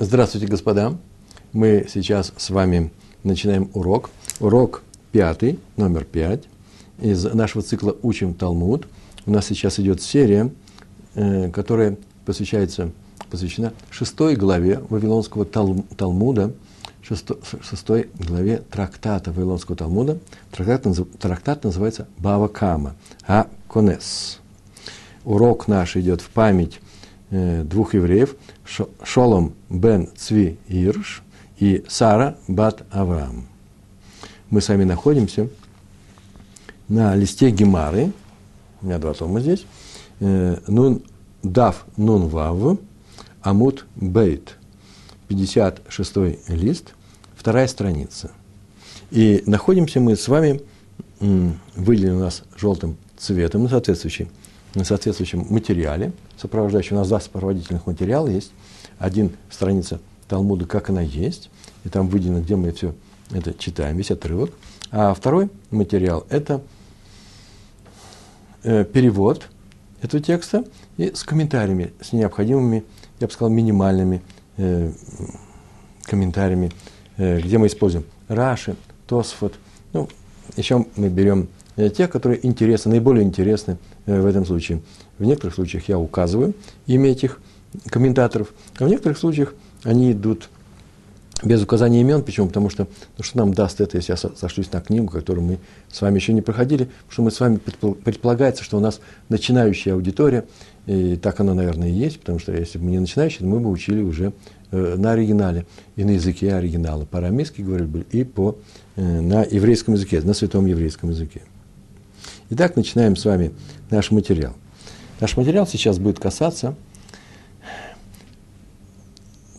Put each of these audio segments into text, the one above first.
Здравствуйте, господа. Мы сейчас с вами начинаем урок. Урок пятый, номер пять, из нашего цикла «Учим Талмуд». У нас сейчас идет серия, э, которая посвящается, посвящена шестой главе Вавилонского Талмуда, шестой главе трактата Вавилонского Талмуда. Трактат, трактат называется «Бава Кама», а Конес. Урок наш идет в память э, двух евреев – Шолом бен Цви Ирш и Сара бат Авраам. Мы с вами находимся на листе Гемары, у меня два тома здесь, э, нун, Дав Нун Вав, Амут Бейт, 56 лист, вторая страница. И находимся мы с вами, выделен у нас желтым цветом, на соответствующем, на соответствующем материале, сопровождающий. У нас два сопроводительных материала есть. Один страница Талмуда, как она есть, и там выделено, где мы все это читаем, весь отрывок. А второй материал – это э, перевод этого текста и с комментариями, с необходимыми, я бы сказал, минимальными э, комментариями, э, где мы используем Раши, Тосфот. Ну, еще мы берем те, которые интересны, наиболее интересны в этом случае. В некоторых случаях я указываю имя этих комментаторов, а в некоторых случаях они идут без указания имен. Почему? Потому что ну, что нам даст это, если я сошлюсь на книгу, которую мы с вами еще не проходили, что мы с вами предполагается, что у нас начинающая аудитория, и так оно, наверное, и есть, потому что если бы мы не начинающие, мы бы учили уже э, на оригинале и на языке оригинала. По-арамейски говорили бы и по, э, на еврейском языке, на святом еврейском языке. Итак, начинаем с вами наш материал. Наш материал сейчас будет касаться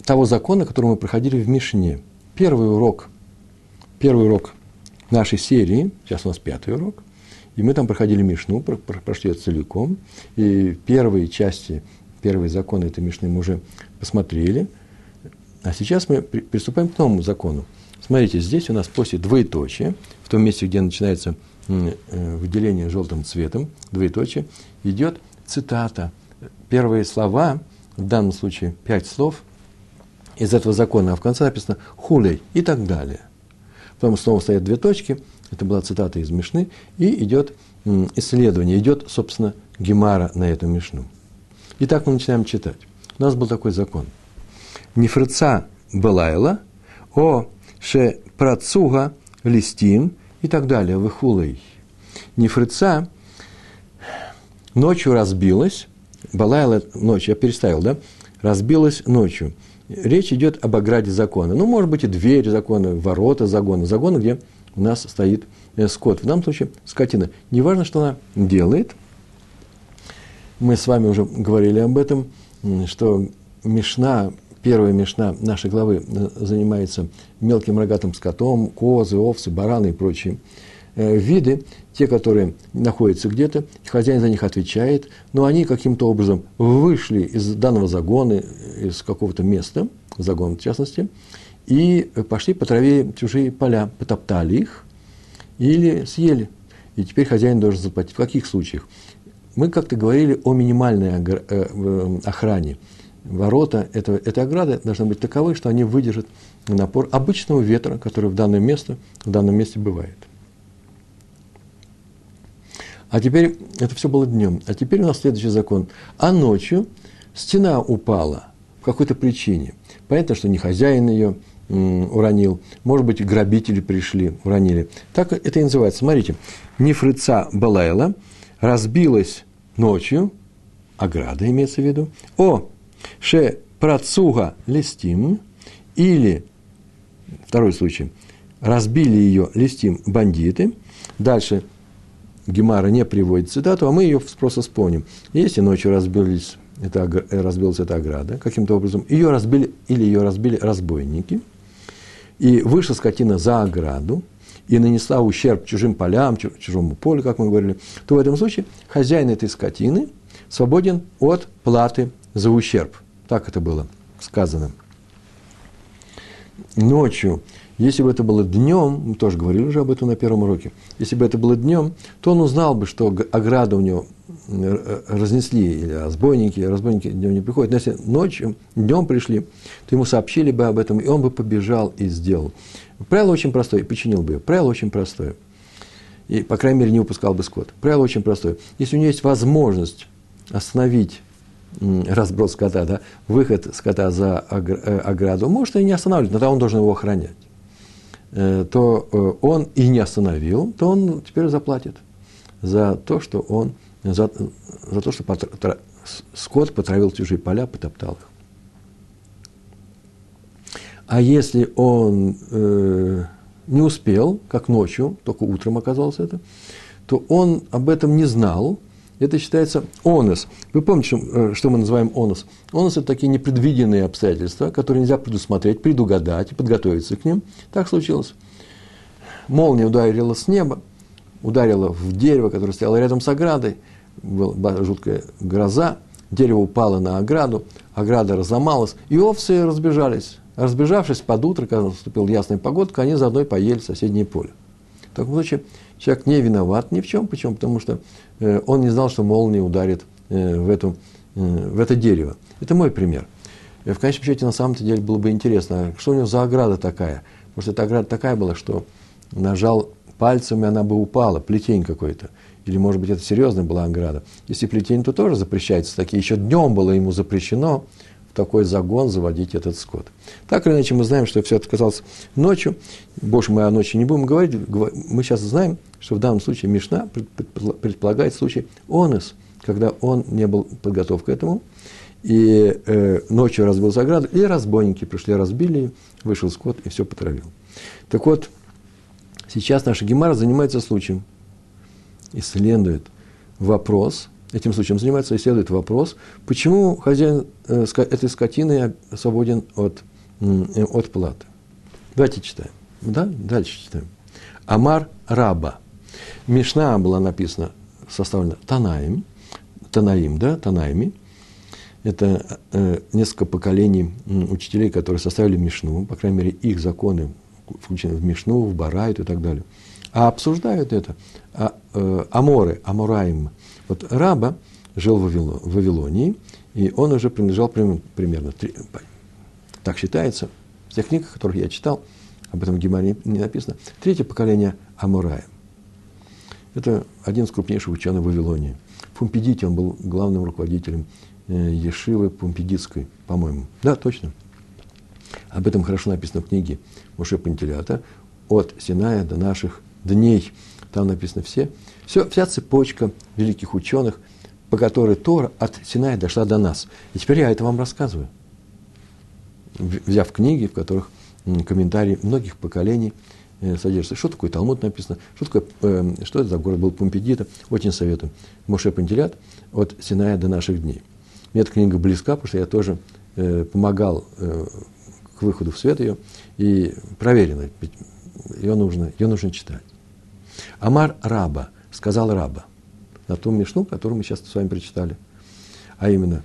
того закона, который мы проходили в Мишне. Первый урок, первый урок нашей серии, сейчас у нас пятый урок, и мы там проходили Мишну, прошли это целиком, и первые части, первые законы этой Мишны мы уже посмотрели, а сейчас мы приступаем к новому закону. Смотрите, здесь у нас после двоеточия, в том месте, где начинается э, выделение желтым цветом, двоеточие, идет цитата. Первые слова, в данном случае пять слов из этого закона, а в конце написано хулей и так далее. Потом снова стоят две точки, это была цитата из Мишны, и идет исследование, идет, собственно, Гемара на эту Мишну. Итак, мы начинаем читать. У нас был такой закон. Нефрица Балайла, о ше працуга листим и так далее, выхулей. Нефрица ночью разбилась, Балайла ночью, я переставил, да, разбилась ночью. Речь идет об ограде закона. Ну, может быть, и дверь закона, ворота закона, закона, где у нас стоит э, скот. В данном случае скотина. Неважно, что она делает. Мы с вами уже говорили об этом, что Мишна, первая Мишна нашей главы э, занимается мелким рогатым скотом, козы, овцы, бараны и прочие виды, те, которые находятся где-то, хозяин за них отвечает, но они каким-то образом вышли из данного загона, из какого-то места, загон в частности, и пошли по траве чужие поля, потоптали их или съели. И теперь хозяин должен заплатить. В каких случаях? Мы как-то говорили о минимальной э, охране. Ворота этого, этой ограды должны быть таковы, что они выдержат напор обычного ветра, который в данном месте, в данном месте бывает. А теперь, это все было днем, а теперь у нас следующий закон. А ночью стена упала по какой-то причине. Понятно, что не хозяин ее уронил, может быть, грабители пришли, уронили. Так это и называется. Смотрите, нефрица Балайла разбилась ночью, ограда имеется в виду, о ше працуга листим, или, второй случай, разбили ее листим бандиты, дальше Гемара не приводит цитату, а мы ее просто вспомним. Если ночью разбились, это, разбилась эта ограда, каким-то образом, ее разбили, или ее разбили разбойники, и вышла скотина за ограду, и нанесла ущерб чужим полям, чужому полю, как мы говорили, то в этом случае хозяин этой скотины свободен от платы за ущерб. Так это было сказано. ночью, если бы это было днем, мы тоже говорили уже об этом на первом уроке, если бы это было днем, то он узнал бы, что ограда у него э, разнесли, или разбойники, разбойники днем не приходят. Но если ночью, днем пришли, то ему сообщили бы об этом, и он бы побежал и сделал. Правило очень простое, починил бы ее. Правило очень простое. И, по крайней мере, не упускал бы скот. Правило очень простое. Если у него есть возможность остановить разброс скота, да, выход скота за э, ограду, может и не останавливать, но тогда он должен его охранять. Э, то э, он и не остановил, то он теперь заплатит за то, что он за, за то, что потра, скот потравил чужие поля, потоптал их. А если он э, не успел, как ночью, только утром оказалось это, то он об этом не знал, это считается онос. Вы помните, э, что мы называем онос? Онос – это такие непредвиденные обстоятельства, которые нельзя предусмотреть, предугадать и подготовиться к ним. Так случилось. Молния ударила с неба, ударила в дерево, которое стояло рядом с оградой. Была жуткая гроза, дерево упало на ограду, ограда разломалась, и овцы разбежались. Разбежавшись под утро, когда наступил ясная погодка, они заодно и поели соседнее поле. Таком случае человек не виноват ни в чем. Почему? Потому что э, он не знал, что молния ударит э, в, эту, э, в это дерево. Это мой пример. В конечном счете, на самом-то деле, было бы интересно, что у него за ограда такая. Что эта ограда такая была, что нажал пальцем, и она бы упала, плетень какой-то. Или, может быть, это серьезная была ограда. Если плетень, то тоже запрещается. Такие еще днем было ему запрещено такой загон заводить этот скот. Так или иначе, мы знаем, что все это оказалось ночью. Больше мы о ночи не будем говорить. Мы сейчас знаем, что в данном случае Мишна предполагает случай онес, когда он не был подготов к этому, и э, ночью разбил заграду, и разбойники пришли, разбили, вышел скот и все потравил. Так вот, сейчас наша Гемара занимается случаем, исследует вопрос – этим случаем занимается, исследует вопрос, почему хозяин э, этой скотины свободен от, от платы. Давайте читаем. Да? Дальше читаем. Амар Раба. Мишна была написана, составлена Танаим, Танаим, да, Танаими. Это э, несколько поколений учителей, которые составили Мишну, по крайней мере, их законы включены в Мишну, в Барайт и так далее. А обсуждают это а, э, Аморы, Амураим, вот Раба жил в Вавилонии, и он уже принадлежал примерно, так считается, в тех книгах, которых я читал, об этом в Гемаре не написано, третье поколение Амурая. Это один из крупнейших ученых Вавилонии. В Пумпедите он был главным руководителем э, Ешивы Пумпедитской, по-моему. Да, точно. Об этом хорошо написано в книге Муше Пантелята «От Синая до наших дней». Там написано все все, вся цепочка великих ученых, по которой Тора от Синая дошла до нас. И теперь я это вам рассказываю, взяв книги, в которых комментарии многих поколений э, содержатся. Что такое Талмуд написано, что, такое, э, что это за город был Пумпедита, очень советую. Моше Пантелят от Синая до наших дней. Мне эта книга близка, потому что я тоже э, помогал э, к выходу в свет ее, и проверено, ее нужно, ее нужно читать. Амар Раба – сказал раба. На том Мишну, которую мы сейчас с вами прочитали. А именно,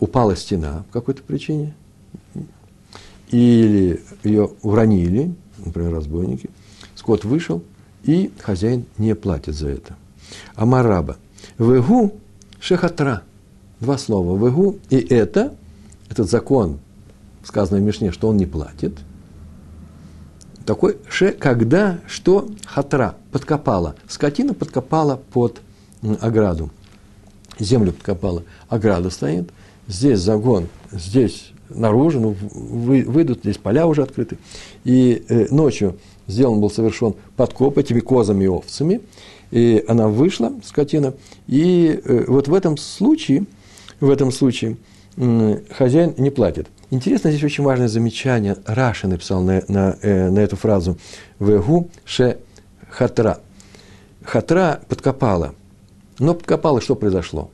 упала стена по какой-то причине, или ее уронили, например, разбойники, скот вышел, и хозяин не платит за это. Амараба. Вегу шехатра. Два слова. Вегу и это, этот закон, сказанный в Мишне, что он не платит – такой ше, когда, что хатра, подкопала. Скотина подкопала под ограду. Землю подкопала. Ограда стоит. Здесь загон, здесь наружу, ну, вы, выйдут, здесь поля уже открыты. И э, ночью сделан был совершен подкоп этими козами и овцами. И она вышла, скотина. И э, вот в этом случае, в этом случае э, хозяин не платит. Интересно, здесь очень важное замечание. Раша написал на, на, э, на эту фразу «Вегу ше хатра». Хатра подкопала. Но подкопала, что произошло?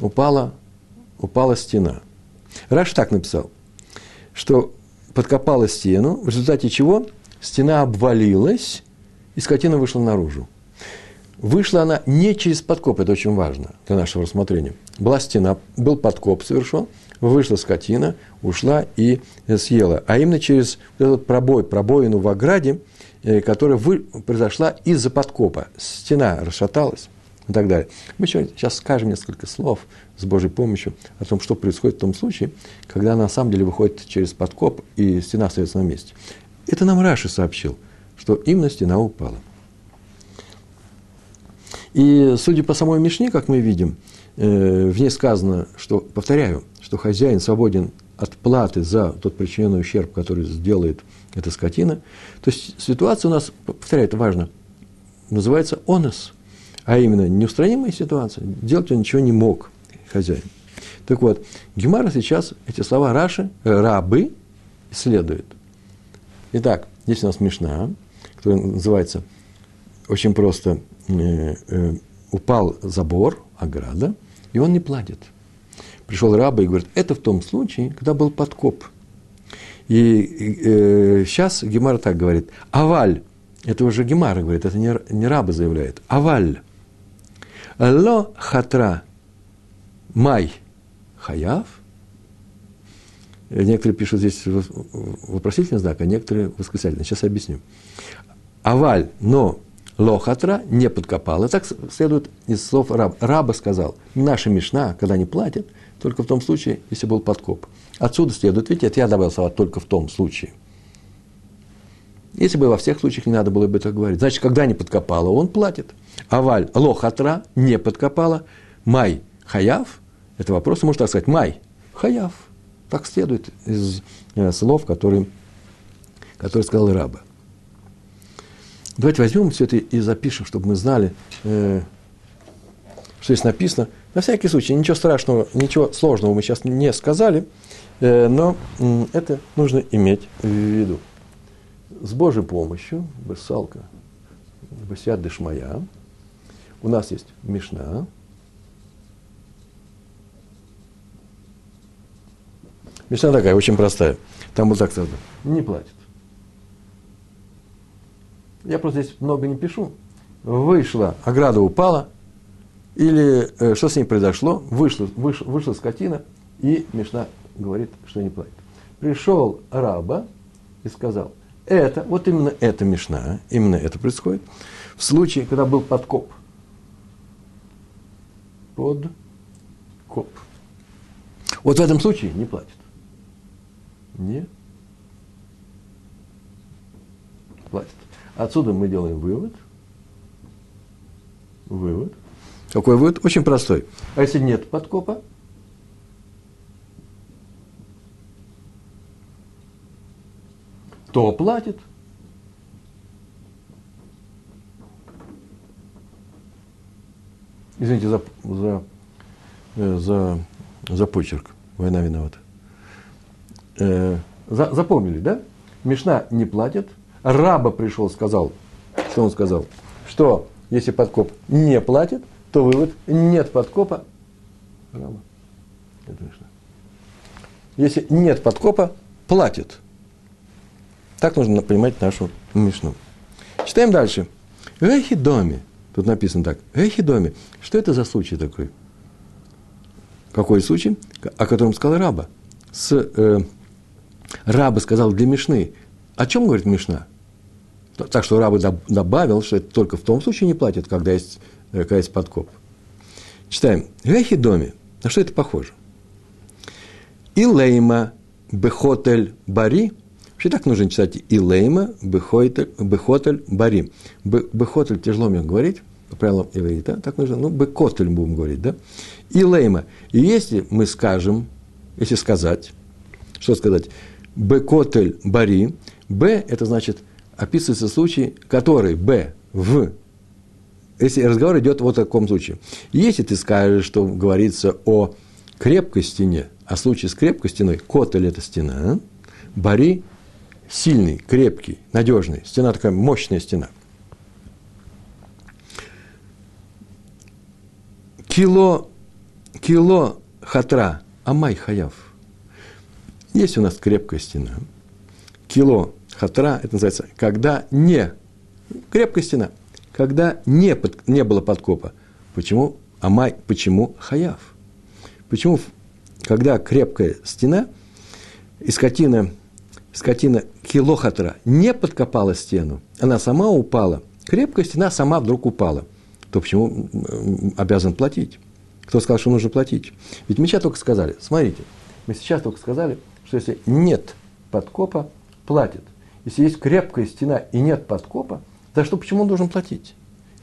Упала, упала стена. Раш так написал, что подкопала стену, в результате чего стена обвалилась, и скотина вышла наружу. вышла она не через подкоп, это очень важно для нашего рассмотрения. Была стена, был подкоп совершен, вышла скотина, ушла и съела. А именно через этот пробой, пробоину в ограде, э, которая вы, произошла из-за подкопа. Стена расшаталась и так далее. Мы сейчас скажем несколько слов с Божьей помощью о том, что происходит в том случае, когда на самом деле выходит через подкоп и стена остается на месте. Это нам Раши сообщил, что именно стена упала. И судя по самой Мишне, как мы видим, в ней сказано, что, повторяю, что хозяин свободен от платы за тот причиненный ущерб, который сделает эта скотина. То есть ситуация у нас, повторяю, это важно, называется онос, а именно неустранимая ситуация. Делать он ничего не мог, хозяин. Так вот, Гемара сейчас эти слова Раши, э, рабы, исследует. Итак, здесь у нас Мишна, которая называется очень просто Э, э, упал забор, ограда, и он не платит. Пришел раб и говорит, это в том случае, когда был подкоп. И э, сейчас Гемара так говорит, аваль, это уже Гемара говорит, это не, не раба заявляет, аваль, ло хатра май хаяв, Некоторые пишут здесь вопросительный знак, а некоторые восклицательный. Сейчас я объясню. Аваль, но лохатра не подкопал. И так следует из слов раб. Раба сказал, наша мешна, когда не платят, только в том случае, если был подкоп. Отсюда следует, видите, это я добавил слова только в том случае. Если бы во всех случаях не надо было бы это говорить. Значит, когда не подкопала, он платит. Аваль лохатра не подкопала. Май хаяв. Это вопрос, можно так сказать. Май хаяв. Так следует из э, слов, которые, которые сказал раба. Давайте возьмем все это и запишем, чтобы мы знали, э, что здесь написано. На всякий случай, ничего страшного, ничего сложного мы сейчас не сказали, э, но это нужно иметь в виду. С Божьей помощью, Бессалка, Басят Дешмая, у нас есть Мишна, Мишна такая, очень простая. Там вот так сказано. Не платит я просто здесь много не пишу, вышла, ограда упала, или э, что с ней произошло, вышла, выш, вышла скотина, и Мишна говорит, что не платит. Пришел раба и сказал, это, вот именно это Мишна, именно это происходит, в случае, когда был подкоп. Под коп. Вот в этом случае не платит. Не платит. Отсюда мы делаем вывод. Вывод. Какой вывод? Очень простой. А если нет подкопа? То платит. Извините за, за, э, за, за почерк. Война виновата. Э, за, запомнили, да? Мешна не платит, раба пришел, сказал, что он сказал, что если подкоп не платит, то вывод нет подкопа раба. Это. Если нет подкопа, платит. Так нужно понимать нашу Мишну. Читаем дальше. Эхидоми. Тут написано так. Эхидоми. Что это за случай такой? Какой случай? О котором сказал раба. С, э, раба сказал для Мишны. О чем говорит Мишна? Так что рабы добавил, что это только в том случае не платят, когда есть, э, когда есть подкоп. Читаем. Вехи доме. На что это похоже? Илейма бехотель бари. Вообще так нужно читать Илейма бехотель, бехотель бари. Бехотель тяжело мне говорить, по правилам иврита, так нужно, ну, бекотель будем говорить, да? Илейма. И если мы скажем, если сказать, что сказать? Бекотель бари. Б – это значит описывается случай, который Б в если разговор идет вот в таком случае. Если ты скажешь, что говорится о крепкой стене, о случае с крепкой стеной, котель – это стена, бари – сильный, крепкий, надежный, стена такая мощная стена. Кило, кило хатра, амай хаяв. Есть у нас крепкая стена. Кило хатра, это называется, когда не крепкая стена, когда не, под, не было подкопа. Почему Амай, почему Хаяв? Почему, когда крепкая стена, и скотина, скотина килохатра не подкопала стену, она сама упала, крепкая стена сама вдруг упала, то почему обязан платить? Кто сказал, что нужно платить? Ведь мы сейчас только сказали, смотрите, мы сейчас только сказали, что если нет подкопа, платит. Если есть крепкая стена и нет подкопа, за что, почему он должен платить?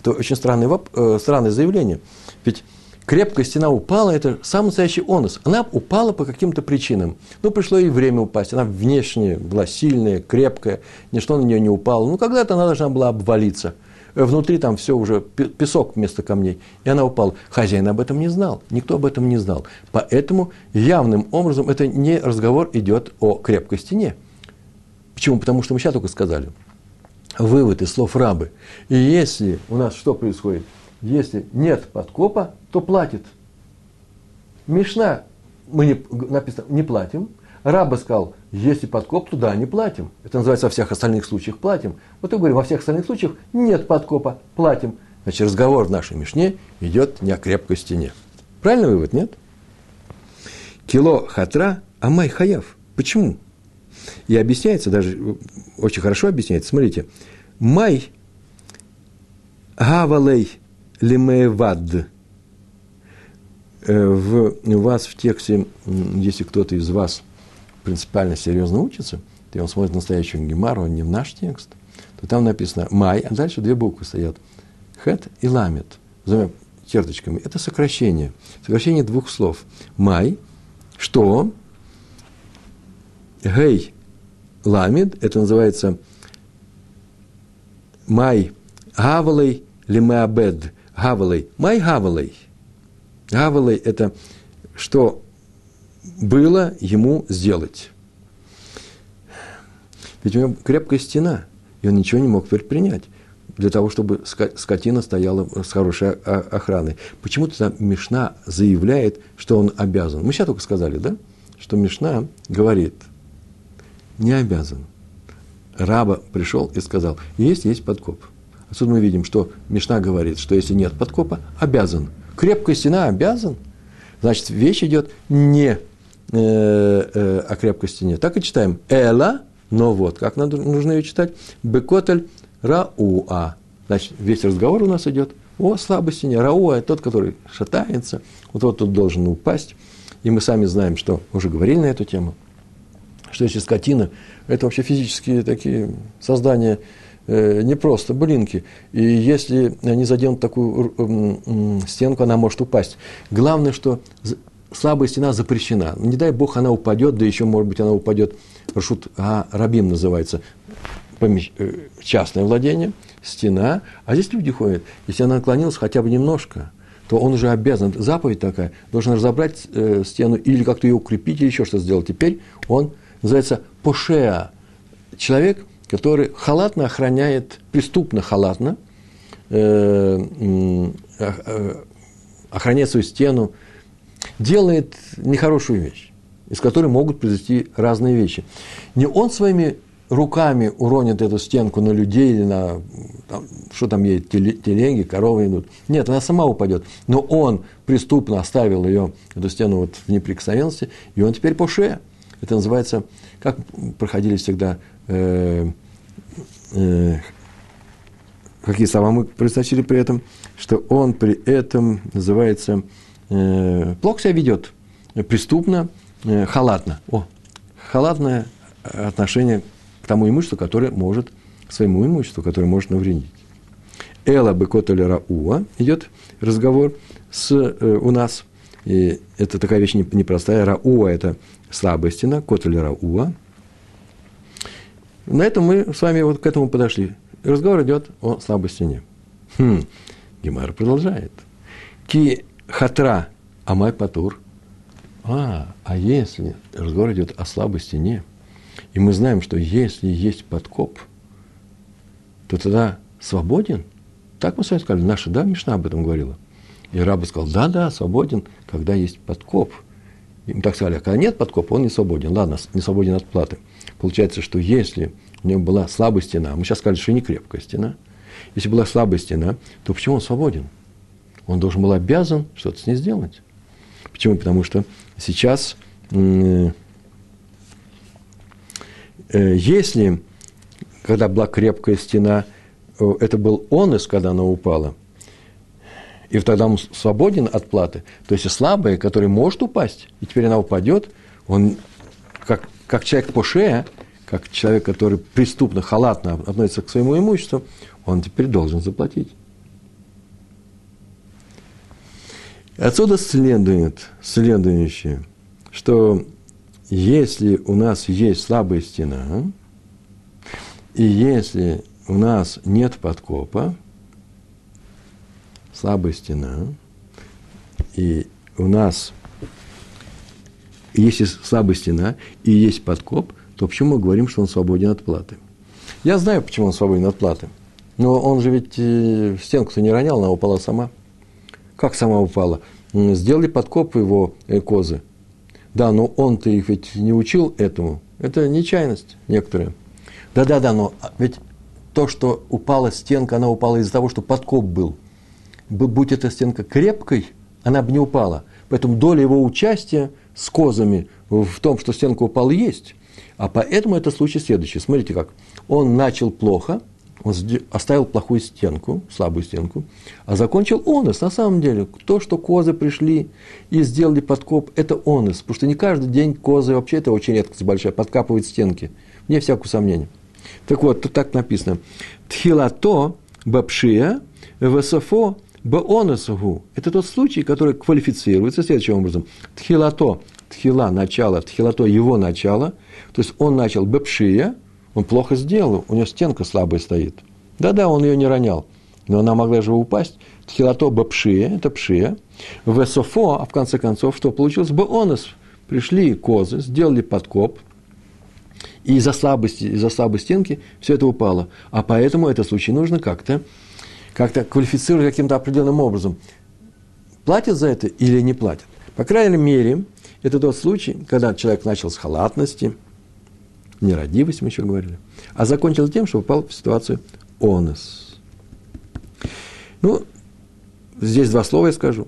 Это очень странное, э, странное заявление. Ведь крепкая стена упала, это самый настоящий онос. Она упала по каким-то причинам. Ну, пришло ей время упасть. Она внешне была сильная, крепкая, ничто на нее не упало. Ну, когда-то она должна была обвалиться. Э, внутри там все уже песок вместо камней. И она упала. Хозяин об этом не знал. Никто об этом не знал. Поэтому явным образом это не разговор идет о крепкой стене. Почему? Потому что мы сейчас только сказали. Вывод из слов рабы. И если у нас что происходит? Если нет подкопа, то платит. Мишна, мы не, написано, не платим. Раба сказал, если подкоп, то да, не платим. Это называется во всех остальных случаях платим. Вот я говорю, во всех остальных случаях нет подкопа, платим. Значит, разговор в нашей Мишне идет не о крепкой стене. Правильный вывод, нет? Кило хатра, а май хаяв. Почему? И объясняется, даже очень хорошо объясняется, смотрите, май гавалей лимевад. Э, в, у вас в тексте, если кто-то из вас принципиально серьезно учится, то он смотрит настоящую гемару, а не в наш текст, то там написано «май», а дальше две буквы стоят. «Хет» и «ламет». Двумя черточками. Это сокращение. Сокращение двух слов. «Май», что, «гей», «ламед», это называется «май», «гавалей», «лимеабед», «гавалей», «май гавалей». Гавалей – это что было ему сделать. Ведь у него крепкая стена, и он ничего не мог предпринять для того, чтобы скотина стояла с хорошей охраной. Почему-то там Мишна заявляет, что он обязан. Мы сейчас только сказали, да? Что Мишна говорит, не обязан. Раба пришел и сказал, есть, есть подкоп. Отсюда мы видим, что Мишна говорит, что если нет подкопа, обязан. Крепкая стена обязан. Значит, вещь идет не э, э, о крепкой стене. Так и читаем. Эла, но вот, как надо, нужно ее читать? Бекотель рауа. Значит, весь разговор у нас идет о слабой стене. Рауа – тот, который шатается, вот вот тут должен упасть. И мы сами знаем, что уже говорили на эту тему, что если скотина – это вообще физические такие создания, э, не просто блинки. И если они заденут такую э, стенку, она может упасть. Главное, что слабая стена запрещена. Не дай бог она упадет, да еще, может быть, она упадет, Рашут а, Рабим называется, помещ... Э, частное владение, стена, а здесь люди ходят. Если она наклонилась хотя бы немножко, то он уже обязан, заповедь такая, должен разобрать э, стену или как-то ее укрепить, или еще что сделать. Теперь он называется пошеа, человек, который халатно охраняет, преступно халатно, э, э, охраняет свою стену, делает нехорошую вещь, из которой могут произойти разные вещи. Не он своими руками уронит эту стенку на людей или на, там, что там есть, телеги, коровы идут. Нет, она сама упадет. Но он преступно оставил ее, эту стену вот в неприкосновенности, и он теперь по шее. Это называется, как проходили всегда, э, э, какие слова мы произносили при этом, что он при этом называется э, плохо себя ведет, преступно, э, халатно. О, халатное отношение к тому имуществу, которое может, к своему имуществу, которое может навредить. Эла бекотоля рауа идет разговор с, э, у нас. И это такая вещь непростая. Рауа – это слабая стена, котоля рауа. На этом мы с вами вот к этому подошли. Разговор идет о слабой стене. Хм. Гемара продолжает. Ки хатра амай патур. А, а если разговор идет о слабой стене, и мы знаем, что если есть подкоп, то тогда свободен. Так мы с вами сказали, наша, да, Мишна об этом говорила. И раба сказал, да, да, свободен, когда есть подкоп. И мы так сказали, а когда нет подкопа, он не свободен. Ладно, не свободен от платы. Получается, что если у него была слабая стена, мы сейчас сказали, что не крепкая стена, Если была слабая стена, то почему он свободен? Он должен был обязан что-то с ней сделать. Почему? Потому что сейчас, э, если, когда была крепкая стена, э, это был онес, когда она упала, и тогда он свободен от платы, то есть слабая, которая может упасть, и теперь она упадет, он как, как человек по шее, как человек, который преступно, халатно относится к своему имуществу, он теперь должен заплатить. Отсюда следует следующее, что если у нас есть слабая стена, и если у нас нет подкопа, слабая стена, и у нас если слабая стена и есть подкоп, то почему мы говорим, что он свободен от платы? Я знаю, почему он свободен от платы. Но он же ведь э, стенку-то не ронял, она упала сама. Как сама упала? Сделали подкоп его э, козы. Да, но он-то их ведь не учил этому. Это нечаянность некоторая. Да-да-да, но ведь то, что упала стенка, она упала из-за того, что подкоп был. Будь эта стенка крепкой, она бы не упала. Поэтому доля его участия с козами в том, что стенка упала, есть. А поэтому это случай следующий. Смотрите как. Он начал плохо, он оставил плохую стенку, слабую стенку, а закончил онос. На самом деле, то, что козы пришли и сделали подкоп, это онос. Потому что не каждый день козы, вообще это очень редкость большая, подкапывают стенки. Вне всякого сомнения. Так вот, тут так написано. Тхилато бапшия весофо баоносугу. Это тот случай, который квалифицируется следующим образом. Тхилато, тхила, начало, тхилато, его начало. То есть он начал бапшия, он плохо сделал, у него стенка слабая стоит. Да-да, он ее не ронял, но она могла же упасть. Тхилато бапшия, это пшия. Весофо, а в конце концов, что получилось? Бонус. Пришли козы, сделали подкоп, и из-за слабости, из-за слабой стенки все это упало. А поэтому этот случай нужно как-то как-то квалифицировать каким-то определенным образом. Платят за это или не платят? По крайней мере, это тот случай, когда человек начал с халатности, нерадивость, мы еще говорили, а закончил тем, что попал в ситуацию онос. Ну, здесь два слова я скажу.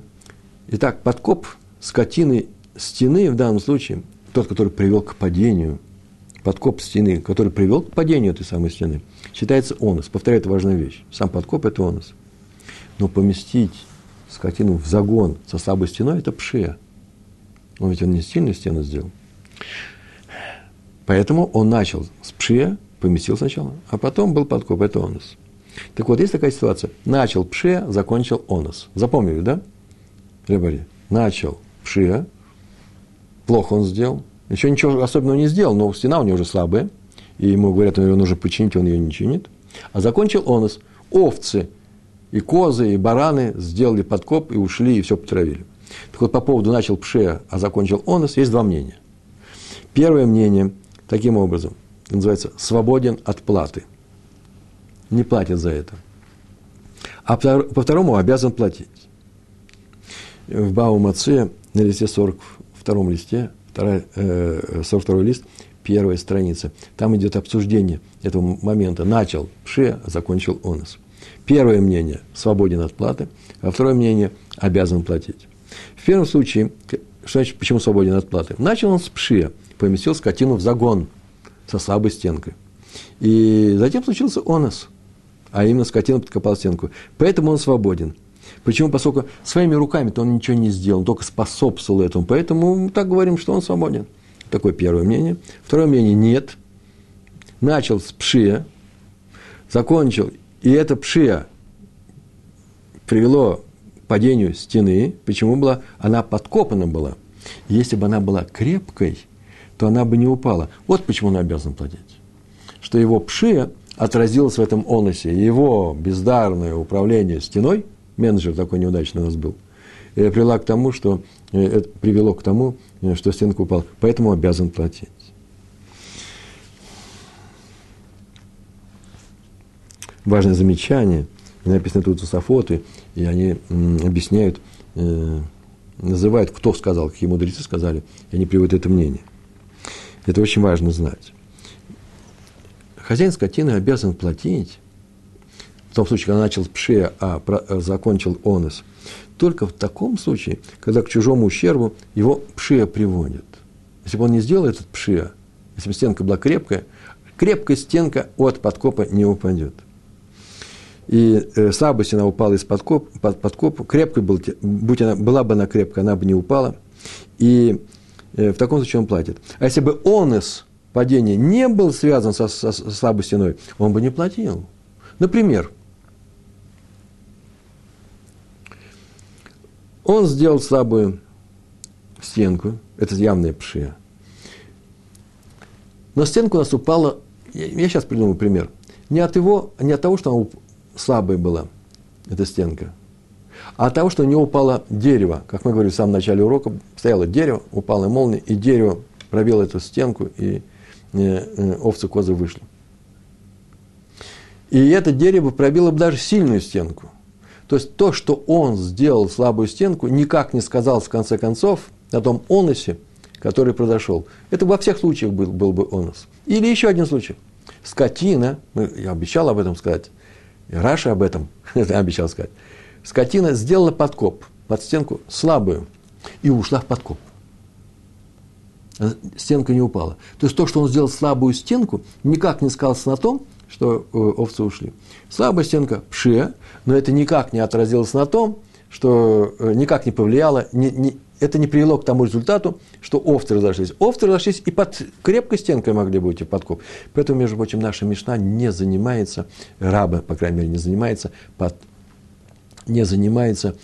Итак, подкоп скотины стены в данном случае, тот, который привел к падению, подкоп стены, который привел к падению этой самой стены, считается онос. Повторяю, это важная вещь. Сам подкоп – это онос. Но поместить скотину в загон со слабой стеной – это пшия. Он ведь он не сильную стену сделал. Поэтому он начал с пшия, поместил сначала, а потом был подкоп, это онос. Так вот, есть такая ситуация. Начал пшия, закончил онос. Запомнили, да? Ребари. Начал пшия, плохо он сделал, еще ничего особенного не сделал, но стена у него уже слабая, и ему говорят, ее нужно починить, он ее не чинит. А закончил онос. Овцы и козы, и бараны сделали подкоп и ушли, и все потравили. Так вот, по поводу начал пшея, а закончил онос, есть два мнения. Первое мнение – таким образом. Называется «свободен от платы». Не платит за это. А по второму обязан платить. В Баумаце на листе 42 листе, вторая, э, 42 лист, первая страница. Там идет обсуждение этого момента. Начал а закончил Онос. Первое мнение – свободен от платы, а второе мнение – обязан платить. В первом случае, что значит, почему свободен от платы? Начал он с Пше – поместил скотину в загон со слабой стенкой. И затем случился онос, а именно скотина подкопала стенку. Поэтому он свободен. Почему? Поскольку своими руками-то он ничего не сделал, только способствовал этому. Поэтому мы так говорим, что он свободен. Такое первое мнение. Второе мнение – нет. Начал с пшия, закончил, и это пшия привело к падению стены. Почему была? Она подкопана была. Если бы она была крепкой – то она бы не упала. Вот почему он обязан платить. Что его пшия отразилось в этом оносе. Его бездарное управление стеной, менеджер такой неудачный у нас был, э, привело к тому, что, э, это привело к тому, э, что стенка упала. Поэтому обязан платить. Важное замечание, написано тут Сафоты, и они объясняют, называют, кто сказал, какие мудрецы сказали, и они приводят это мнение – это очень важно знать. Хозяин скотины обязан платить том случае, когда начал пшея, а про, закончил онос, только в таком случае, когда к чужому ущербу его пшея приводит. Если бы он не сделал этот пшея, если бы стенка была крепкая, крепкая стенка от подкопа не упадет. И э, слабость она упала из подкоп, под, подкопа, крепкой был, будь она, была бы она крепкая, она бы не упала. И э, в таком случае он платит. А если бы онес падения не был связан со, со, со слабой стеной, он бы не платил. Например, он сделал слабую стенку, это явная пшия. Но стенка у нас упала, я, я сейчас придумаю пример, не от его, не от того, что она слабая была, эта стенка, а от того, что у него упало дерево. Как мы говорили в самом начале урока, стояло дерево, упала молния, и дерево пробило эту стенку, и э, э, овцы козы вышли. И это дерево пробило бы даже сильную стенку. То есть то, что он сделал слабую стенку, никак не сказал в конце концов о том оносе, который произошел. Это во всех случаях был, был бы онос. Или еще один случай. Скотина, я обещал об этом сказать, Раша об этом обещал сказать. Скотина сделала подкоп под стенку слабую и ушла в подкоп. Стенка не упала. То есть то, что он сделал слабую стенку, никак не сказалось на том, что э, овцы ушли. Слабая стенка – пше, но это никак не отразилось на том, что э, никак не повлияло, не, не, это не привело к тому результату, что овцы разошлись. Овцы разошлись и под крепкой стенкой могли быть и подкоп. Поэтому, между прочим, наша Мишна не занимается, раба, по крайней мере, не занимается, под, не занимается,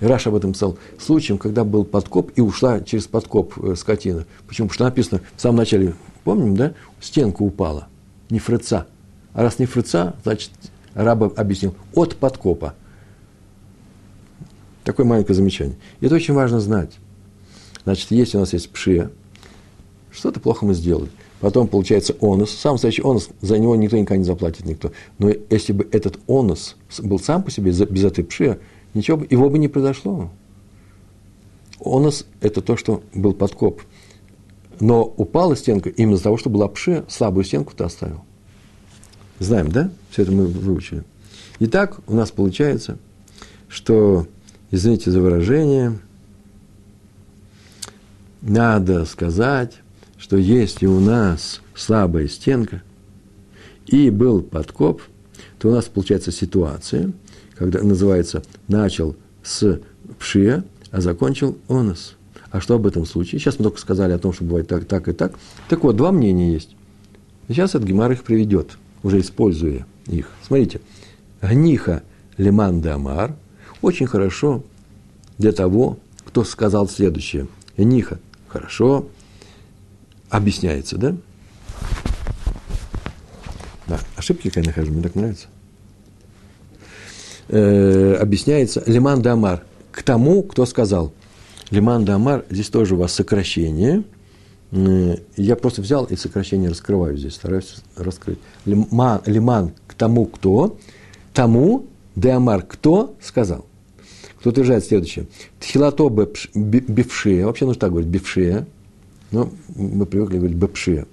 Раш об этом писал, случаем, когда был подкоп и ушла через подкоп э, скотина. Почему? Потому что написано в самом начале, помним, да, стенка упала, не фреца. А раз не фреца, значит, раб объяснил, от подкопа. Такое маленькое замечание. И это очень важно знать. Значит, если у нас есть пшия, что-то плохо мы сделали. Потом получается онус. Сам настоящий онус, за него никто никогда не заплатит никто. Но если бы этот онус был сам по себе, без этой пшия, ничего бы, его бы не произошло. Онус – это то, что был подкоп. Но упала стенка именно из-за того, что была пшия, слабую стенку ты оставил. Знаем, да? Все это мы выучили. Итак, у нас получается, что извините за выражение, надо сказать, что если у нас слабая стенка и был подкоп, то у нас получается ситуация, когда называется «начал с пшия, а закончил онос». А что об этом случае? Сейчас мы только сказали о том, что бывает так, так и так. Так вот, два мнения есть. Сейчас этот Гемар их приведет, уже используя их. Смотрите, гниха леман де амар очень хорошо для того, кто сказал следующее. Ниха, хорошо, объясняется, да? Да, ошибки, я нахожу, мне так нравится. Э, объясняется Лиман Дамар к тому, кто сказал. Лиман Дамар, здесь тоже у вас сокращение. Э, я просто взял и сокращение раскрываю здесь, стараюсь раскрыть. Лиман, лиман к тому, кто, тому, Деамар, кто сказал кто утверждает следующее. Тхилато бившия, вообще нужно так говорить, бившия, но мы привыкли говорить бепшия.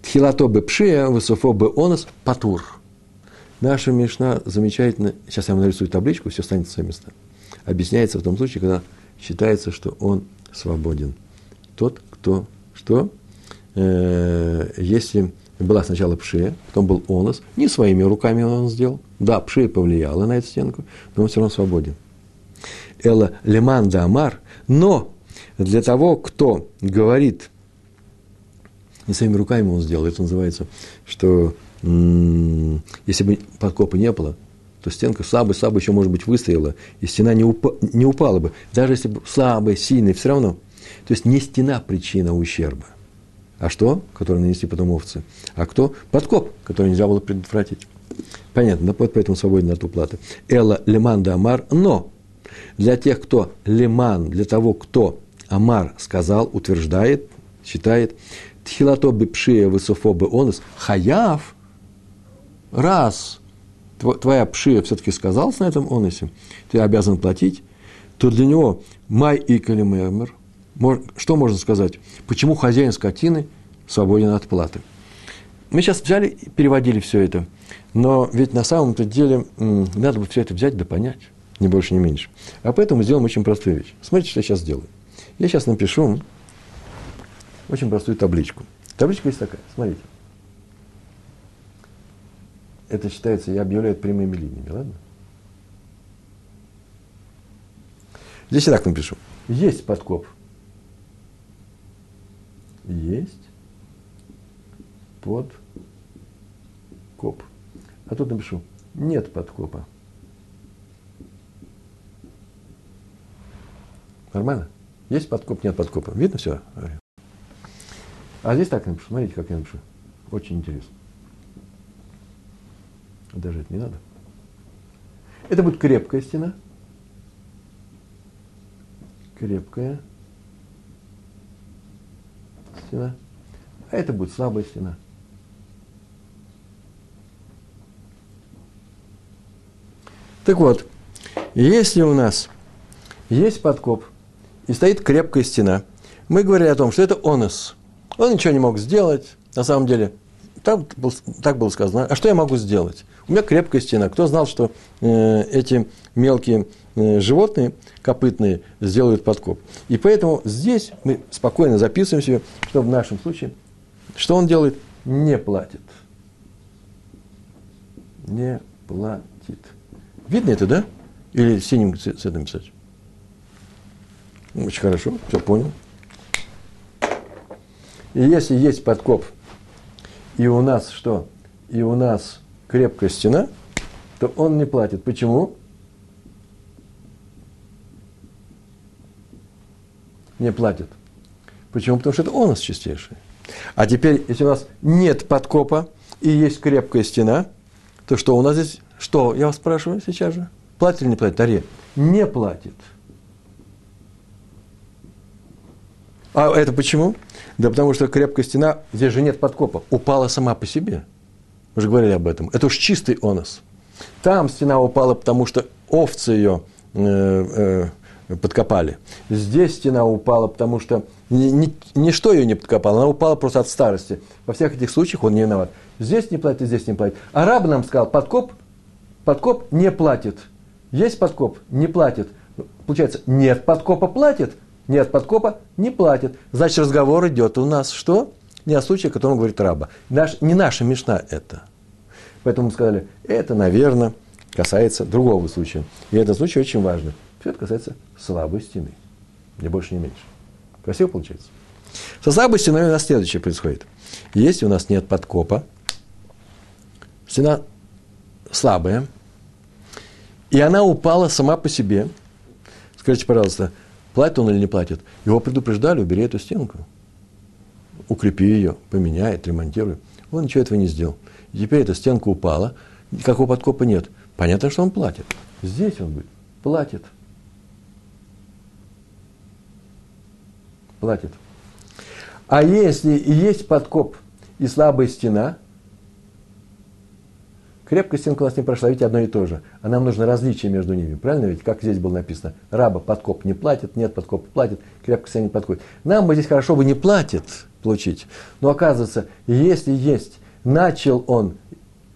Тхилато бепшия, высофо бе онос, патур. Наша Мишна замечательно, сейчас я вам нарисую табличку, все станет в свои места. Объясняется в том случае, когда считается, что он свободен. Тот, кто, что, э, если была сначала пшия, потом был онос, не своими руками он сделал, да, пшия повлияла на эту стенку, но он все равно свободен. Эла Леман да Амар, но для того, кто говорит, не своими руками он сделал, это называется, что м- если бы подкопа не было, то стенка слабая еще, может быть, выстояла, и стена не, упа- не упала бы. Даже если бы слабая, сильная, все равно. То есть не стена причина ущерба. А что? Который нанесли потом овцы. А кто? Подкоп, который нельзя было предотвратить. Понятно, да, поэтому свободен от уплаты. Эла леман да амар, но для тех, кто лиман, для того, кто Амар сказал, утверждает, считает, тхилато бы пшия высофо бы онос, хаяв, раз твоя пшия все-таки сказалась на этом оносе, ты обязан платить, то для него май и калимермер, что можно сказать? Почему хозяин скотины свободен от платы? мы сейчас взяли и переводили все это. Но ведь на самом-то деле надо бы все это взять да понять. Ни больше, ни меньше. А поэтому сделаем очень простую вещь. Смотрите, что я сейчас сделаю. Я сейчас напишу очень простую табличку. Табличка есть такая. Смотрите. Это считается, я объявляю прямыми линиями, ладно? Здесь я так напишу. Есть подкоп. Есть подкоп. А тут напишу. Нет подкопа. Нормально? Есть подкоп, нет подкопа. Видно все? А здесь так напишу. Смотрите, как я напишу. Очень интересно. Даже это не надо. Это будет крепкая стена. Крепкая стена. А это будет слабая стена. Так вот, если у нас есть подкоп и стоит крепкая стена, мы говорили о том, что это онос. Он ничего не мог сделать, на самом деле. Там так было сказано. А что я могу сделать? У меня крепкая стена. Кто знал, что э, эти мелкие э, животные, копытные, сделают подкоп? И поэтому здесь мы спокойно записываем себе, что в нашем случае, что он делает? Не платит. Не платит. Видно это, да? Или синим цветом писать? Очень хорошо, все понял. И если есть подкоп, и у нас что? И у нас крепкая стена, то он не платит. Почему? Не платит. Почему? Потому что это он нас чистейший. А теперь, если у нас нет подкопа и есть крепкая стена, то что у нас здесь? Что? Я вас спрашиваю сейчас же. Платит или не платит? Ария. Не платит. А это почему? Да потому что крепкая стена, здесь же нет подкопа, упала сама по себе. Мы же говорили об этом. Это уж чистый онос. Там стена упала, потому что овцы ее э, э, подкопали. Здесь стена упала, потому что ни, ни, ничто ее не подкопало, она упала просто от старости. Во всех этих случаях он не виноват. Здесь не платит, здесь не платит. Араб нам сказал, подкоп, подкоп не платит. Есть подкоп, не платит. Получается, нет подкопа, платит. Нет подкопа, не платит. Значит, разговор идет у нас что? Не о случае, о котором говорит раба. Наш, не наша мешна это. Поэтому мы сказали, это, наверное, касается другого случая. И этот случай очень важный. Все это касается слабой стены. Не больше, не меньше. Красиво получается? Со слабой стеной у нас следующее происходит. Если у нас нет подкопа, стена слабая, и она упала сама по себе, скажите, пожалуйста, Платит он или не платит? Его предупреждали, убери эту стенку. Укрепи ее, поменяй, отремонтируй. Он ничего этого не сделал. И теперь эта стенка упала, никакого подкопа нет. Понятно, что он платит. Здесь он будет. Платит. Платит. А если есть подкоп и слабая стена, Крепкая стенка у нас не прошла, видите, одно и то же. А нам нужно различие между ними. Правильно ведь? Как здесь было написано. Раба подкоп не платит, нет подкоп платит, крепкая стена не подходит. Нам бы здесь хорошо бы не платит получить. Но оказывается, если есть, начал он,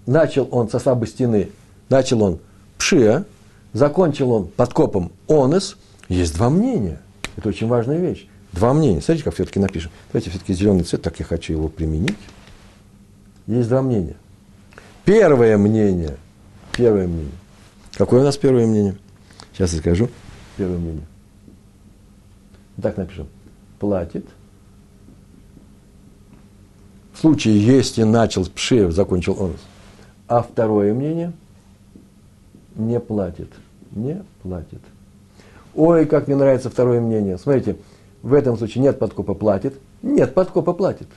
начал он со слабой стены, начал он пшия, закончил он подкопом онес, есть два мнения. Это очень важная вещь. Два мнения. Смотрите, как все-таки напишем. Давайте все-таки зеленый цвет, так я хочу его применить. Есть два мнения. Первое мнение. Первое мнение. Какое у нас первое мнение? Сейчас я скажу. Первое мнение. Так напишем. Платит. В случае, если начал с пшеев, закончил он. А второе мнение не платит. Не платит. Ой, как мне нравится второе мнение. Смотрите, в этом случае нет подкопа, платит. Нет подкопа, платит.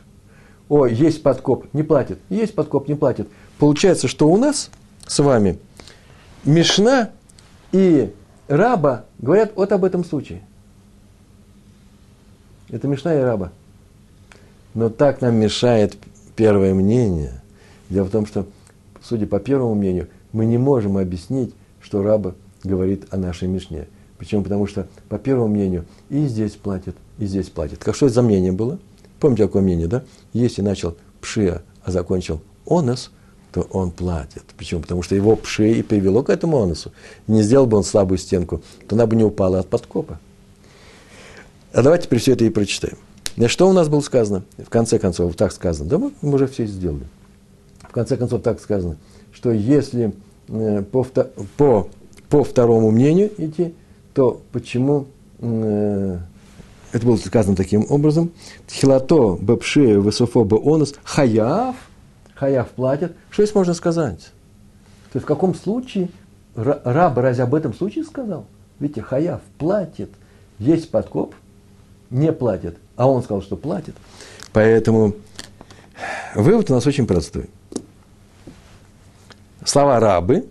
Ой, есть подкоп, не платит. Есть подкоп, не платит. Получается, что у нас с вами Мишна и Раба говорят вот об этом случае. Это Мишна и Раба. Но так нам мешает первое мнение. Дело в том, что, судя по первому мнению, мы не можем объяснить, что Раба говорит о нашей Мишне. Почему? Потому что, по первому мнению, и здесь платят, и здесь платят. Как что это за мнение было? Помните, какое мнение, да? Если начал Пшия, а закончил онос, то он платит. Почему? Потому что его пши и привело к этому оносу. Не сделал бы он слабую стенку, то она бы не упала от подкопа. А давайте при все это и прочитаем. Что у нас было сказано? В конце концов, так сказано. Да мы, мы уже все сделали. В конце концов, так сказано, что если э, по, по, по второму мнению идти, то почему э, это было сказано таким образом? Тхилато бепши высофо онос хаяв, хаяв платит. Что здесь можно сказать? То есть в каком случае раб разве об этом случае сказал? Видите, хаяв платит. Есть подкоп, не платит. А он сказал, что платит. Поэтому вывод у нас очень простой. Слова рабы,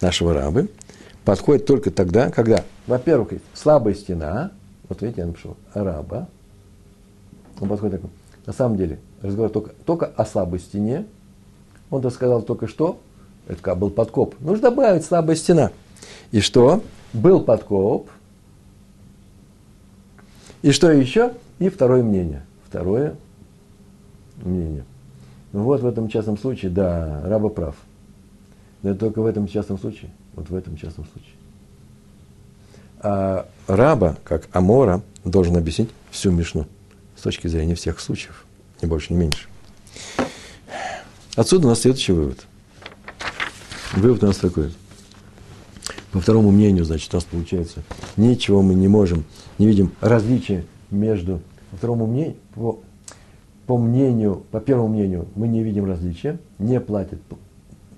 нашего рабы, подходят только тогда, когда, во-первых, слабая стена, вот видите, я напишу, раба, он подходит так, на самом деле, разговор только, только о слабой стене, он сказал только что, это был подкоп, нужно добавить слабая стена. И что? Был подкоп, и что еще? И второе мнение. Второе мнение. Ну вот в этом частном случае, да, раба прав. Но это только в этом частном случае. Вот в этом частном случае. А раба, как Амора, должен объяснить всю Мишну с точки зрения всех случаев. Ни больше, ни меньше. Отсюда у нас следующий вывод. Вывод у нас такой. По второму мнению, значит, у нас получается, ничего мы не можем, не видим различия между, по второму мнению, по, по мнению, по первому мнению, мы не видим различия, не платит,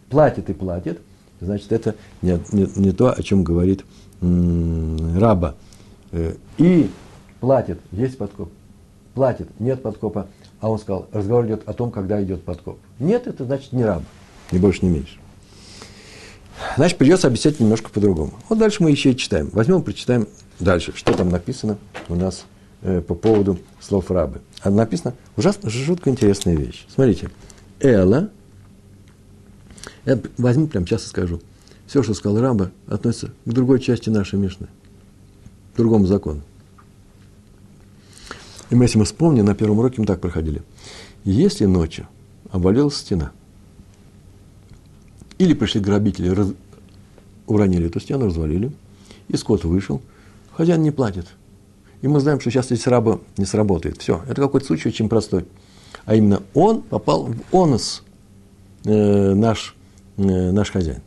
платит и платит, значит, это не, не, не то, о чем говорит раба. Э, и платит, есть подкоп, платит, нет подкопа, а он сказал, разговор идет о том, когда идет подкоп. Нет, это значит не раб, ни больше, ни меньше. Значит, придется объяснять немножко по-другому. Вот дальше мы еще и читаем. Возьмем, прочитаем дальше, что там написано у нас э, по поводу слов рабы. А написано ужасно, жутко интересная вещь. Смотрите. Эла, я возьму, прям часто скажу, все, что сказал раба, относится к другой части нашей Мишны, к другому закону. И мы, если мы вспомним, на первом уроке мы так проходили. Если ночью обвалилась стена – или пришли грабители, раз, уронили эту стену, развалили, и скот вышел, хозяин не платит. И мы знаем, что сейчас здесь раба не сработает. Все, это какой-то случай очень простой. А именно он попал в онос, э, наш, э, наш хозяин.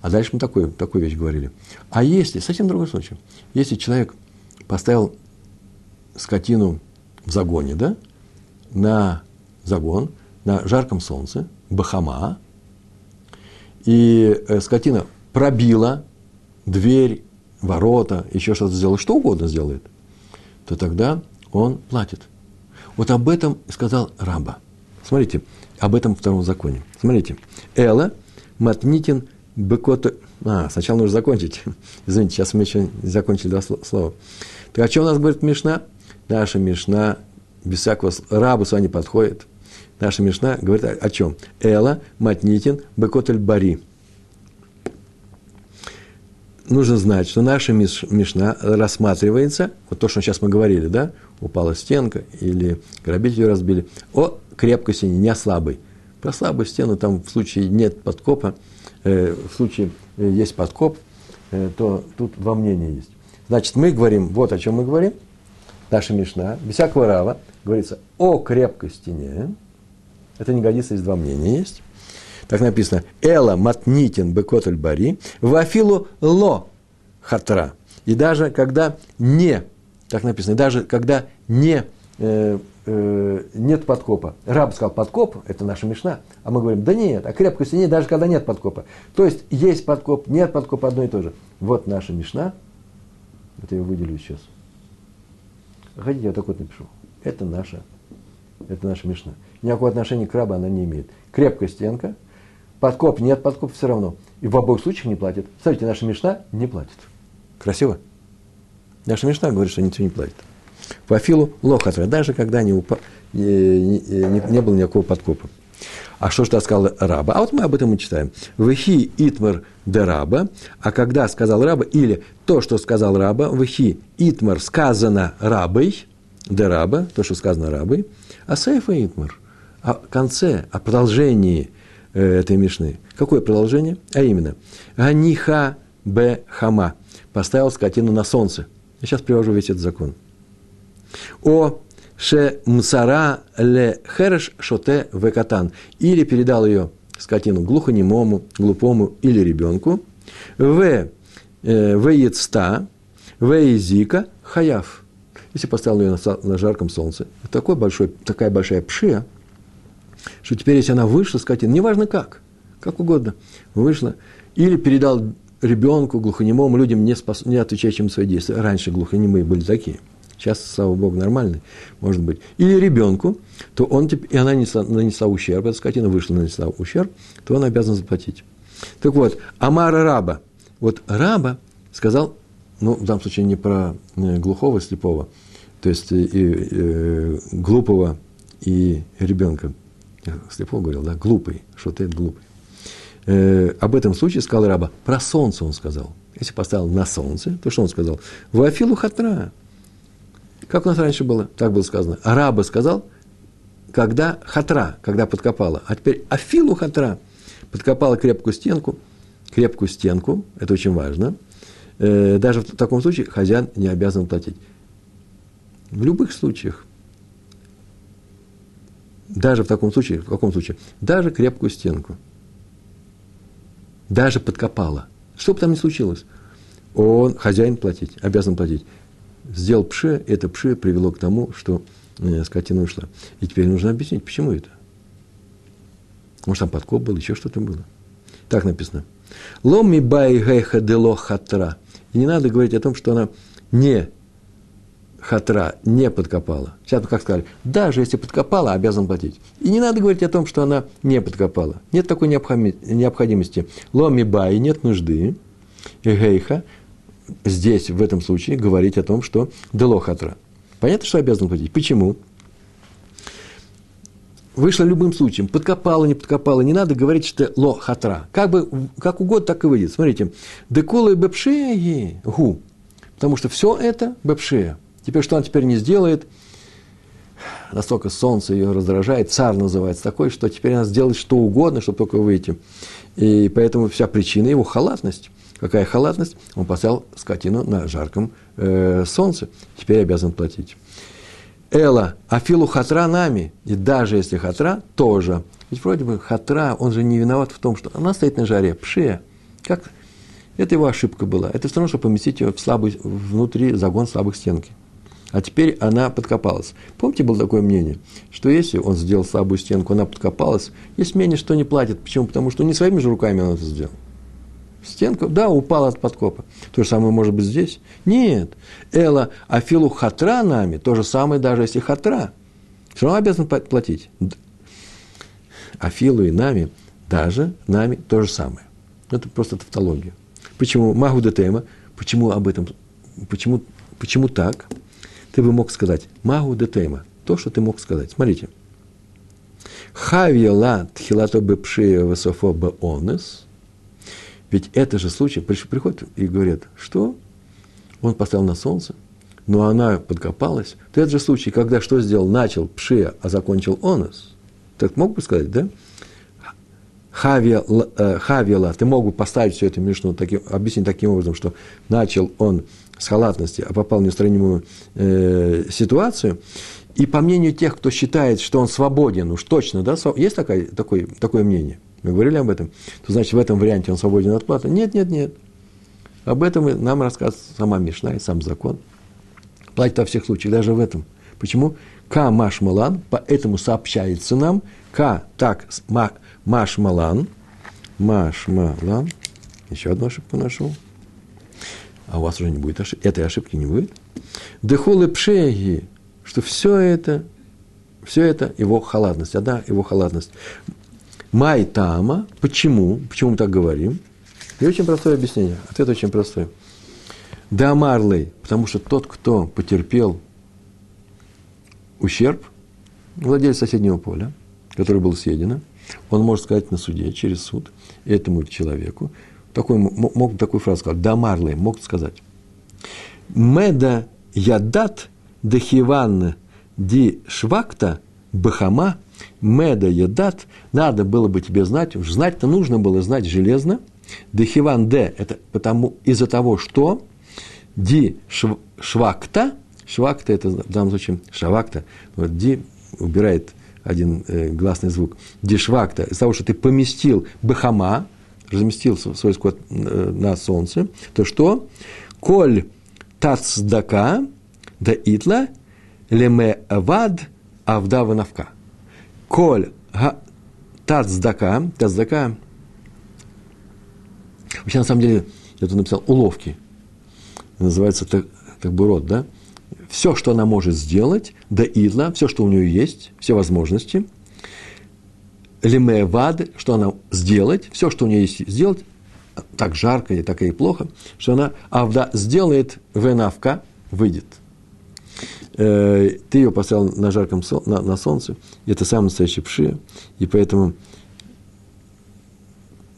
А дальше мы такой, такую вещь говорили. А если, совсем другой случай, если человек поставил скотину в загоне, да, на загон, на жарком солнце, бахама, и э, скотина пробила дверь, ворота, еще что-то сделала, что угодно сделает, то тогда он платит. Вот об этом сказал раба. Смотрите, об этом втором законе. Смотрите. Эла, матнитин, быкота... А, сначала нужно закончить. Извините, сейчас мы еще не закончили два слова. Так о чем у нас говорит Мишна? Наша Мишна без всякого рабу с вами подходит. Наша Мишна говорит о, о чем? Эла, Матнитин, Бекотель Бари. Нужно знать, что наша Мишна рассматривается, вот то, что сейчас мы говорили, да, упала стенка или грабители разбили, о крепкой стене, не о слабой. Про слабую стену там в случае нет подкопа, в случае э, есть подкоп, э, то тут во мнении есть. Значит, мы говорим, вот о чем мы говорим, наша Мишна, без всякого рава, говорится о крепкой стене, это не годится, есть два мнения есть. Так написано. Эла матнитин бекотель бари, вафилу ло хатра. И даже когда не, так написано, даже когда не, э, э, нет подкопа. Раб сказал, подкоп – это наша мешна. А мы говорим, да нет, а крепкости нет, даже когда нет подкопа. То есть, есть подкоп, нет подкопа, одно и то же. Вот наша мешна. Вот я ее выделю сейчас. Хотите, я так вот напишу. Это наша, это наша мешна никакого отношения к рабу она не имеет. Крепкая стенка, подкоп нет, подкоп все равно. И в обоих случаях не платит. Смотрите, наша мешна не платит. Красиво? Наша мешна говорит, что ничего не платит. По филу лохатра, даже когда не, упа, не, не, не было никакого подкопа. А что же сказал раба? А вот мы об этом и читаем. Вехи итмар де раба, а когда сказал раба, или то, что сказал раба, вехи итмар сказано рабой, де раба, то, что сказано рабой, а сейфа итмар, о конце, о продолжении э, этой мишны. Какое продолжение? А именно, Ганиха б хама, поставил скотину на солнце. Я сейчас привожу весь этот закон. О ше мсара ле хереш шоте векатан. Или передал ее скотину глухонемому, глупому или ребенку. В э, в яцта, в язика хаяв. Если поставил ее на, на жарком солнце, такой большой, такая большая пшия, что теперь, если она вышла, скотина, неважно как, как угодно, вышла, или передал ребенку, глухонемому, людям, не, спас, не отвечающим свои действия. Раньше глухонемые были такие. Сейчас, слава богу, нормальные, может быть. Или ребенку, то он, и она нанесла, нанесла ущерб, эта скотина вышла, нанесла ущерб, то он обязан заплатить. Так вот, Амара раба. Вот раба сказал, ну, в данном случае не про э, глухого, слепого, то есть и, и, и глупого и ребенка. Слепого говорил, да, глупый, что ты глупый. Э, об этом случае сказал раба. Про солнце он сказал. Если поставил на солнце, то что он сказал? Вафилу хатра. Как у нас раньше было? Так было сказано. Раба сказал, когда хатра, когда подкопала. А теперь афилу хатра. Подкопала крепкую стенку, крепкую стенку, это очень важно. Э, даже в таком случае хозяин не обязан платить. В любых случаях. Даже в таком случае, в каком случае? Даже крепкую стенку. Даже подкопала. Что бы там ни случилось, он, хозяин платить, обязан платить. Сделал пше, это пше привело к тому, что э, скотина ушла. И теперь нужно объяснить, почему это. Может, там подкоп был, еще что-то было. Так написано. Ломи бай гейха дело хатра. И не надо говорить о том, что она не хатра, не подкопала. Сейчас как сказали, даже если подкопала, обязан платить. И не надо говорить о том, что она не подкопала. Нет такой необходимости. Ломи бай, нет нужды. Гейха, здесь, в этом случае, говорить о том, что дело хатра. Понятно, что обязан платить. Почему? Вышло любым случаем, подкопала, не подкопала, не надо говорить, что ло хатра. Как, бы, как угодно, так и выйдет. Смотрите, деколы бепшеи гу, потому что все это бепшея. Теперь что он теперь не сделает? Настолько солнце ее раздражает, царь называется такой, что теперь она сделает что угодно, чтобы только выйти. И поэтому вся причина его халатность. Какая халатность? Он поставил скотину на жарком э, солнце. Теперь обязан платить. Эла, афилу хатра нами. И даже если хатра, тоже. Ведь вроде бы хатра, он же не виноват в том, что она стоит на жаре. Пше. Как? Это его ошибка была. Это все равно, чтобы поместить ее в слабый, внутри загон слабых стенки. А теперь она подкопалась. Помните, было такое мнение, что если он сделал слабую стенку, она подкопалась, есть мнение, что не платит. Почему? Потому что не своими же руками он это сделал. Стенка, да, упала от подкопа. То же самое может быть здесь. Нет. Эла Афилу хатра нами, то же самое, даже если хатра. Все равно обязан платить. Афилу и нами, даже нами то же самое. Это просто тавтология. Почему? Магу тема. Почему об этом? Почему, почему так? Ты бы мог сказать магу тема. То, что ты мог сказать. Смотрите. Хавьела тхилато бепшия высофо онес – ведь это же случай, приходят и говорят, что он поставил на солнце, но она подкопалась. То это же случай, когда что сделал? Начал пше, а закончил онос. Так мог бы сказать, да? Хавиала, э, ты мог бы поставить все это мишну, таким, объяснить таким образом, что начал он с халатности, а попал в неустранимую э, ситуацию. И по мнению тех, кто считает, что он свободен, уж точно, да, есть такое, такое, такое мнение – мы говорили об этом, то значит в этом варианте он свободен от платы. Нет, нет, нет. Об этом нам рассказывает сама Мишна и сам закон. Платит во всех случаях, даже в этом. Почему? Ка маш малан, поэтому сообщается нам, ка так ма, маш малан, маш малан, еще одну ошибку нашел. А у вас уже не будет ошибки, этой ошибки не будет. Дехулы пшеги, что все это, все это его халатность, одна его халатность. Май тама. Почему? Почему мы так говорим? И очень простое объяснение. Ответ очень простой. Да марлей, потому что тот, кто потерпел ущерб, владелец соседнего поля, который был съедено, он может сказать на суде, через суд, этому человеку, такой, мог такую фразу сказать, да марлей, мог сказать. Меда ядат Дехиван ди швакта бахама меда едат. Надо было бы тебе знать, уж знать-то нужно было знать железно. Дехиван де – это потому, из-за того, что ди швакта, швакта – это в данном случае шавакта, вот ди убирает один э, гласный звук, ди швакта, из-за того, что ты поместил бахама, разместил свой скот э, на солнце, то что? Коль тацдака да итла леме вад авдава навка. Коль тацдака, тацдака, вообще на самом деле, я тут написал уловки, называется так, так бы род, да? Все, что она может сделать, да идла, все, что у нее есть, все возможности – лиме что она сделать, все, что у нее есть сделать, так жарко или так и плохо, что она авда сделает венавка, выйдет. Э, ты ее поставил на жарком на, на солнце, это самый настоящий пши, и поэтому,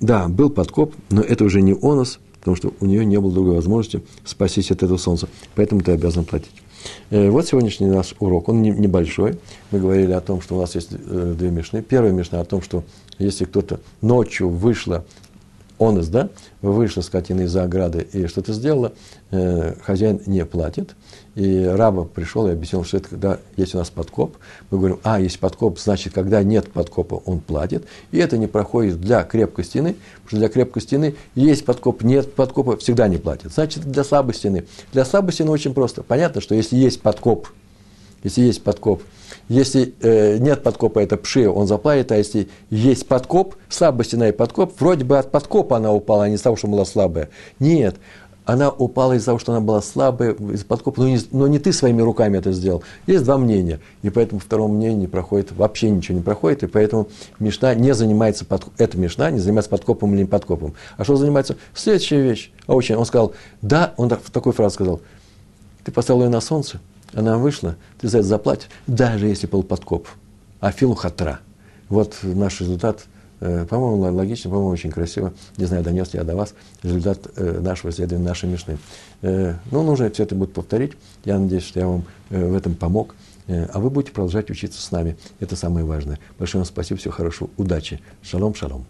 да, был подкоп, но это уже не онос, потому что у нее не было другой возможности спастись от этого солнца, поэтому ты обязан платить. Э, вот сегодняшний наш урок, он небольшой. Мы говорили о том, что у нас есть э, две мишны. Первая мишна о том, что если кто-то ночью вышла онес, да, вышла скотина из-за ограды и что-то сделала, э, хозяин не платит. И раба пришел и объяснил, что это когда есть у нас подкоп. Мы говорим, а, есть подкоп, значит, когда нет подкопа, он платит. И это не проходит для крепкой стены, потому что для крепкой стены есть подкоп, нет подкопа, всегда не платит. Значит, для слабой стены. Для слабой стены очень просто. Понятно, что если есть подкоп, если есть подкоп, если э, нет подкопа, это пши, он заплатит, а если есть подкоп, слабая стена и подкоп, вроде бы от подкопа она упала, а не из того, что была слабая. Нет, она упала из-за того, что она была слабая, из подкопа, но не, но не ты своими руками это сделал. Есть два мнения, и поэтому второму мнению не проходит, вообще ничего не проходит, и поэтому Мишна не занимается, под, эта Мишна не занимается подкопом или не подкопом. А что занимается? Следующая вещь. А очень, он сказал, да, он в такой фразе сказал, ты поставил ее на солнце, она вышла, ты за это заплатишь, даже если был подкоп. Афилу хатра. Вот наш результат – Э, по-моему, логично, по-моему, очень красиво. Не знаю, донес ли я до вас результат э, нашего исследования, нашей Мишны. Э, ну, нужно все это будет повторить. Я надеюсь, что я вам в этом помог. А вы будете продолжать учиться с нами. Это самое важное. Большое вам спасибо, всего хорошего, удачи. Шалом, шалом.